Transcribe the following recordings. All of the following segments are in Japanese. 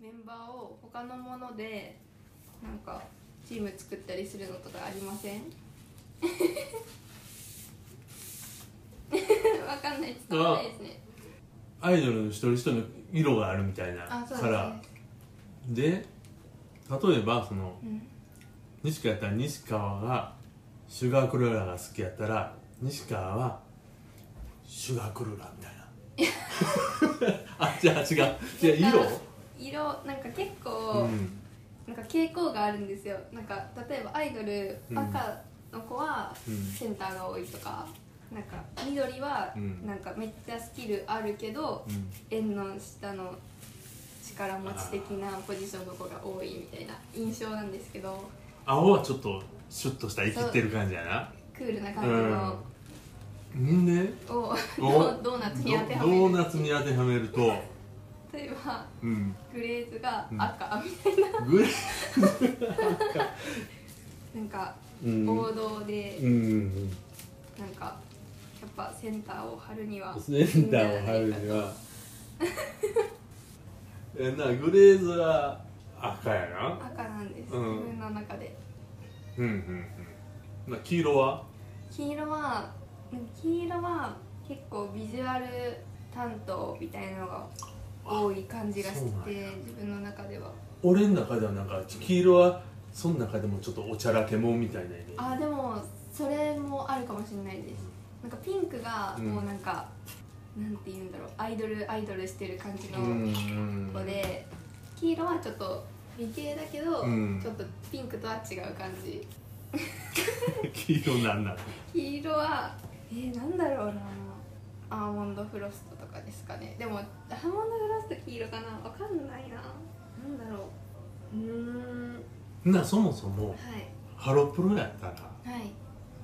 メンバーを他のものでなんかチーム作ったりするのとかありません？わかんない。伝わらないですね。アイドルの一人一人の色があるみたいなあそうカラーで例えばそのうん。西川やったら西川がシュガークルーラーが好きやったら西川はシュガークルーラーみたいな。あじゃあ違う。違う色？色なんか結う構、ん。なんか傾向があるんですよ。なんか例えばアイドルうん。赤の子はうん。センターが多いとか、なんか緑はうん。なんかめっちゃスキルあるけど、うん。円の下の力持ち的なポジションの子が多いみたいな印象なんですけど。青はちょっとシュッとした生きてる感じやな。クールな感じの。ん。でを、お。ドドーナツに当てはドドーめるナツに当てはめると例えばうん。グレーズがうん。赤みたいな、グレなんかうん。王道でうん。なんかやっぱセンターを張るにはセンターを張るには。えなグレーズは赤やな。赤なんです、うん。自分の中で。うんうんうん。な黄色は？黄色は黄色は結構ビジュアル担当みたいなのが多い感じがして自分の中では。俺の中ではなんか黄色はその中でもちょっとおちゃらけもんみたいなイメージ。あでもそれもあるかもしれないです。なんかピンクがうんもうなんか、なんて言うんだろう。アイドルアイドルしてる感じのうん子で、黄色はちょっと美形だけど、うん。ちょっとピンクとは違う感じ。黄色なんなの黄色はえー、なんだろうな。アーモンドフロストとかですかね。でもアーモンドフ黄色かな？わかんないな。なんだろう。うーん。なそもそもはい。ハロプロやったらはい。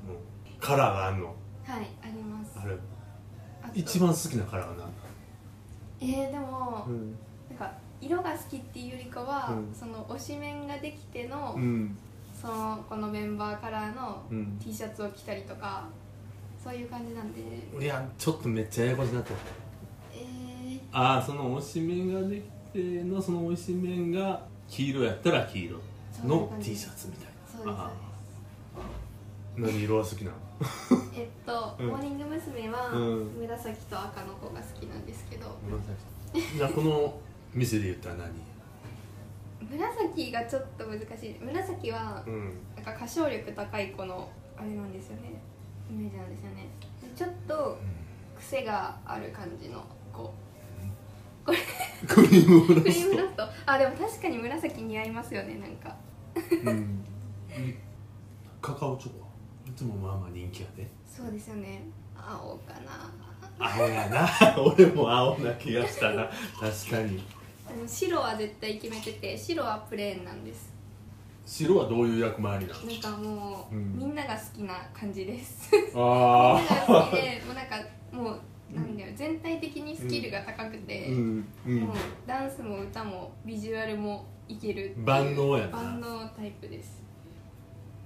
もうカラーがあんの？はいあります。あれ一番好きなカラーは何？えー、でも、うんなんか色が好きっていうよりかは、うん。その推しメンができての、うん。そのこのメンバーカラーのうん。T シャツを着たりとかそういう感じなんで。いやちょっとめっちゃややこしになって。るえー、ああその推しメンができてのその推しメンが黄色やったら黄色の T シャツみたいそうです。なあー。何色は好きなの？えっと、うん。モーニング娘。はうん紫と赤の子が好きなんですけど、じゃあこの店で言ったら何？紫がちょっと難しい。紫はうん。なんか歌唱力高い子のあれなんですよね。イメージなんですよね。でちょっと癖がある感じの子クリームブクリラスームラスト。あでも確かに紫似合いますよねなんか。トうん。カカオチョコ。はいつもまあまあ人気やで。そうですよね。青かな。青やな。俺も青な気がしたな。確かに。白は絶対決めてて白はプレーンなんです。白はどういう役回りなのなんかもう、うん。みんなが好きな感じです。あみんなが好きでもうなんかもうなん。だよ全体的にスキルが高くて、うん。うん。もうダンスも歌もビジュアルもいけるっていう万能やな。万能タイプです。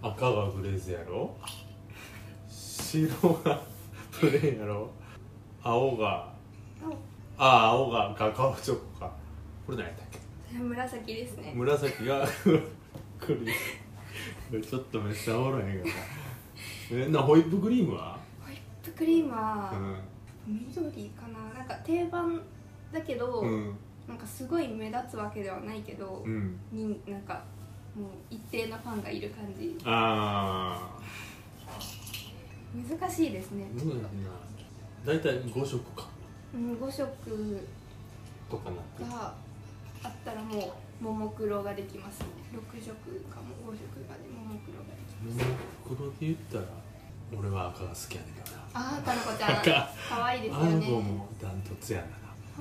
赤がグレーズやろ？白がプレーンやろ？青がああ青がカカオチョコか。これ何やったっけ？それは紫ですね。紫がクリームこれちょっとめっちゃおもろいんやけどえなホイップクリームは？ホイップクリームはう緑かな。なんか定番だけど、んうん。なんかすごい目立つわけではないけど、うん。になんかもう一定のファンがいる感じ。ああ難しいですね。どうやんな大体5色か。うん5色とかながあったらもうももクロができますね。6色かも5色がでももクロができます。モノクロで言ったら俺は赤が好きやねんけどなあーかのこちゃん。赤可愛いですよあのね子もダントツやな。も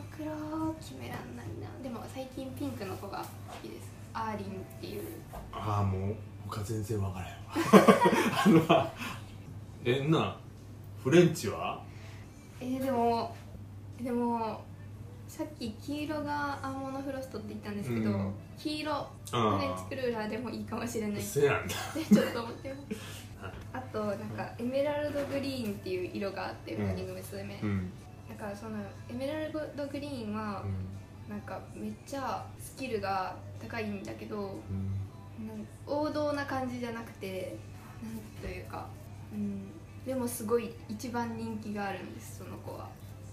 もクロ決めらんないなでも最近ピンクの子が好きです。アーリンっていう。ああもう他全然わからへんわ。えんなフレンチは？えー、でもでもさっき黄色がアーモンドフロストって言ったんですけど、うん。黄色フあレンチクルーラーでもいいかもしれない。せやんだ ちょっと思って。ますあとなんかエメラルドグリーンっていう色があってうんモーニング娘。うん。だからそのエメラルドグリーンはなんかめっちゃスキルが高いんだけど王道な感じじゃなくてなんというか、うん、でもすごい一番人気があるんですその子は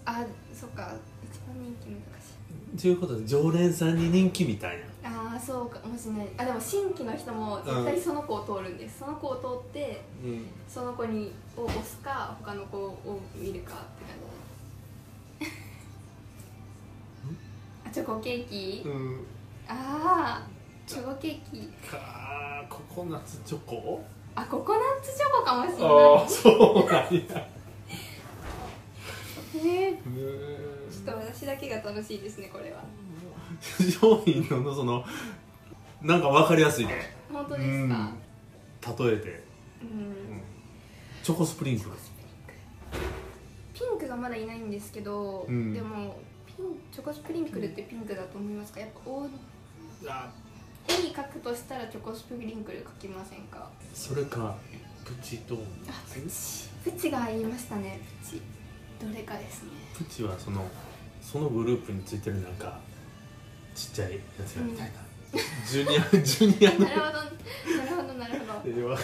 あそっか。一番人気難しいということで常連さんに人気みたいなああそうか。もしれないあでも新規の人も絶対その子を通るんです、その子を通ってうん。その子にを押すか他の子を見るかって感じ。あチョコケーキ、うん。ああチョコケーキ。かココナッツチョコ？あココナッツチョコかもしれああそうなんや。ないえちょっと私だけが楽しいですねこれは。商品のそのなんか分かりやすい。ね本当ですか？例えて、うん。チョコスプリンク。ルピンクがまだいないんですけど、うん。でもピンチョコスプリンクルってピンクだと思いますか？やっぱ絵に描くとしたらチョコスプリンクル描きませんか？それかプチドーナあツプチ。プチが言いましたねプチどれかですね。プチはそのそのグループについてるなんかちっちゃいやつらみたいな、ジュニアジュニアの。なるほど。なるほどなるほど。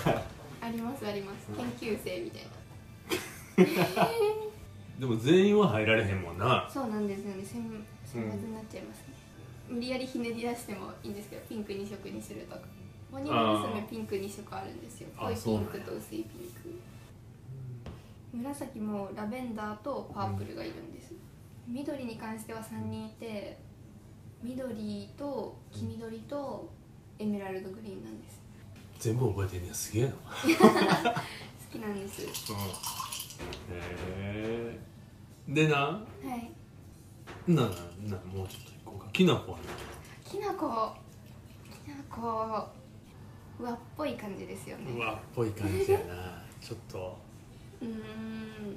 ありますあります。研究生みたいな。でも全員は入られへんもんな。そうなんですよね。選選抜になっちゃいますね、無理やりひねり出してもいいんですけどピンク2色にするとか。モニマ娘ピンク2色あるんですよ。あ濃いピンクと薄いピンク紫もラベンダーとパープルがいるんです、緑に関しては3人いて緑と黄緑とエメラルドグリーンなんです。全部覚えてんねやすげえな。好きなんです。へえでなはい。なななもうちょっといこうか。きなこはねきなこ。きなこ。うわっぽい感じですよね。うわっぽい感じやな。ちょっとうーん。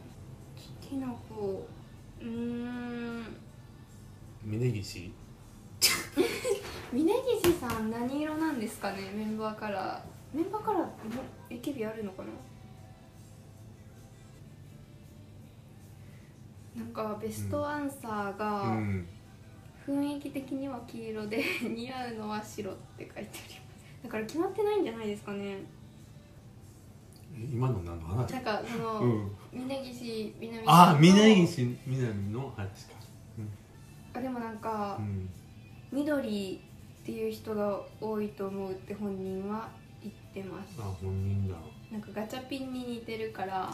きなこ。うーん。峯岸？峯岸さん何色なんですかねメンバーカラー。メンバーカラーも AKB あるのかな？なんかベストアンサーうがん。雰囲気的には黄色で似合うのは白って書いてあります。だから決まってないんじゃないですかね。え今の何の話？なんかその、うん。峯岸みなみあと峯岸みなみの話か。あでもなんか、うん。緑っていう人が多いと思うって本人は言ってます。あ本人だ。なんかガチャピンに似てるからああ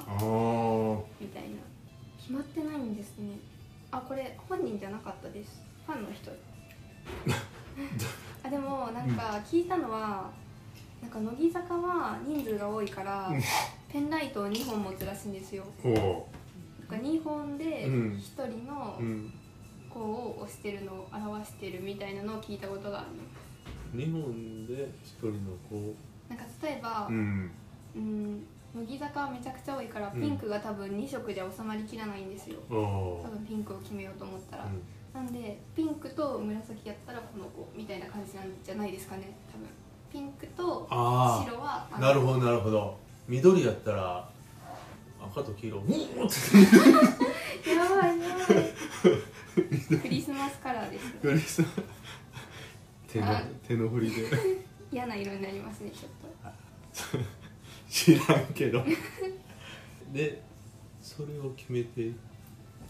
みたいな。決まってないんですね。あこれ本人じゃなかったです。ファンの人。あでもなんか聞いたのは、なんか乃木坂は人数が多いから、うん。ペンライトを2本持つらしいんですよ。おおなんか2本でうん。1人のうん。子を押してるのを表してるみたいなのを聞いたことがあるの日本で一人の子。なんか例えば、うん。うん乃木坂はめちゃくちゃ多いからうん。ピンクが多分2色じゃ収まりきらないんですよ。多分ピンクを決めようと思ったら、うん。なんでピンクと紫やったらこの子みたいな感じなんじゃないですかね多分ピンクとあ白はあなるほどなるほど。緑やったら赤と黄色。うおーって。やばいやばい。クリスマスカラーですクリス手のあ手の振りで。嫌な色になりますねちょっと。知らんけど。でそれを決めて。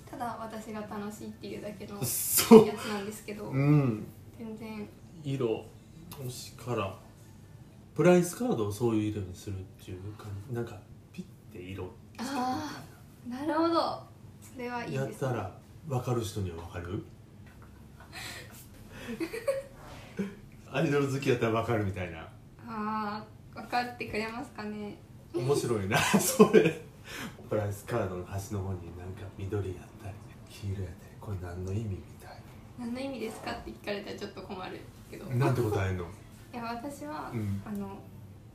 ただ私が楽しいっていうだけのやそう。つなんですけど。うん。全然。色推しからプライスカードをそういう色にするっていう感じ。なんかピッて色ああなるほど。それはいいやっですたら分かる人には分かる？アイドル好きやったら分かるみたいな。ああ分かってくれますかね。面白いな。それ。プライスカードの端の方になんか緑やったり黄色やったり。これ何の意味みたい何の意味ですかって聞かれたらちょっと困るけど。ななんて答えんの？いや私は、うん。あの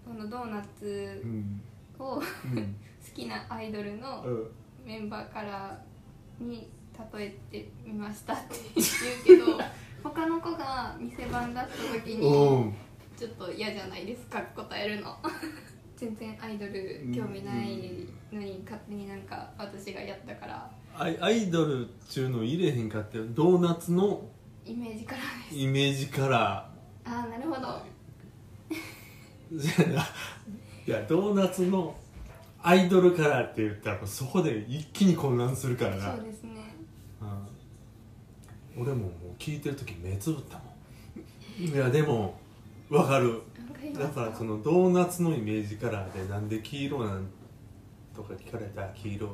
このドーナツうん。を好うん。きなアイドルのうん。メンバーカラーに例えてみましたって 言うけど他の子が店番だった時にうん。ちょっと嫌じゃないですか答えるの。全然アイドル興味ないのに勝手になんか私がやったから。アイアイドルっちゅうの入れへんかってドーナツのイメージカラーです。イメージカラああなるほど。ーじゃあないやドーナツのアイドルカラーって言ったらそこで一気に混乱するからな。そうですね。うん、俺ももう聞いてる時目つぶったもん。いやでもわかる。だからそのドーナツのイメージカラーでなんで黄色なんとか聞かれたら黄色が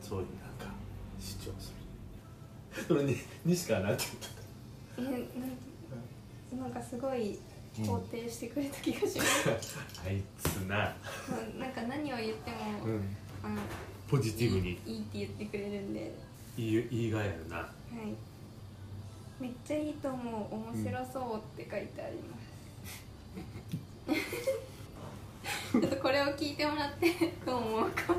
そういうなんか主張する。それに西川なんてえなんなんかすごい肯定してくれた気がします、あいつな、まあなんか何を言っても、うん、あのポジティブに。いいって言ってくれるんで。いいいいがやるな。はい。めっちゃいいと思う。面白そうって書いてあります、ちょっとこれを聞いてもらってどう思うか。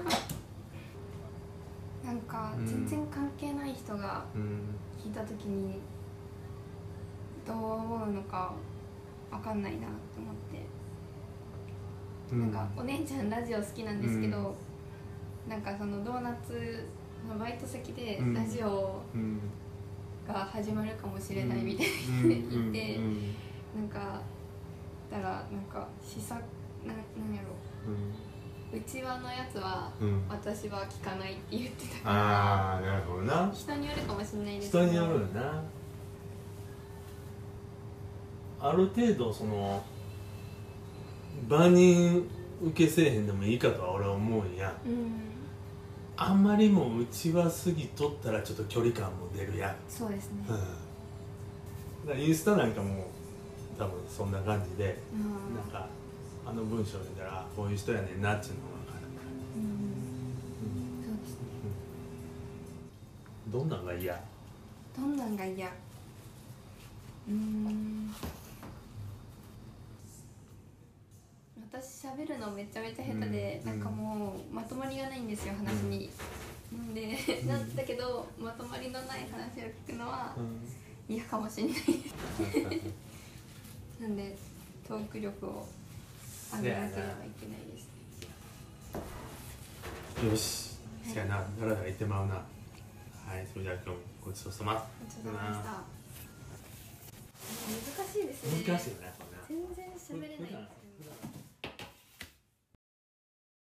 なんかうん。全然関係ない人がうん。聞いた時にどう思うのかわかんないなと思って、なんかお姉ちゃんラジオ好きなんですけど、なんかそのドーナツのバイト先でうん。ラジオうん。が始まるかもしれないみたいうんな人いて、うん。なんかだからなんか試作ななんやろ。うちわのやつはうん。うん。私は聞かないって言ってたから。ああなるほどな。人によるかもしれないですけど。人によるよなある程度その万人受けせえへんでもいいかとは俺は思うんや。うん。あんまりもうちは過ぎとったらちょっと距離感も出るやん、そうですね。うん、インスタなんかも多分そんな感じでうん。なんかあの文章読んだらあこういう人やねんなっていうのが分かる、うん。そうですね。どんなんが嫌？どんなんが嫌？うーん私喋るのめちゃめちゃ下手で、うん。なんかもうまとまりがないんですよ話に、なんでうん。なんだけどまとまりのない話を聞くのはうん。嫌かもしれない。で すなんでトーク力を上げなければいけないです。よし、せやな、だらだら言ってまうな。はい、それじゃあ今日もごちそうさま。ごちそうさまでした。難しいですね。難しいよね。全然喋れないんですよ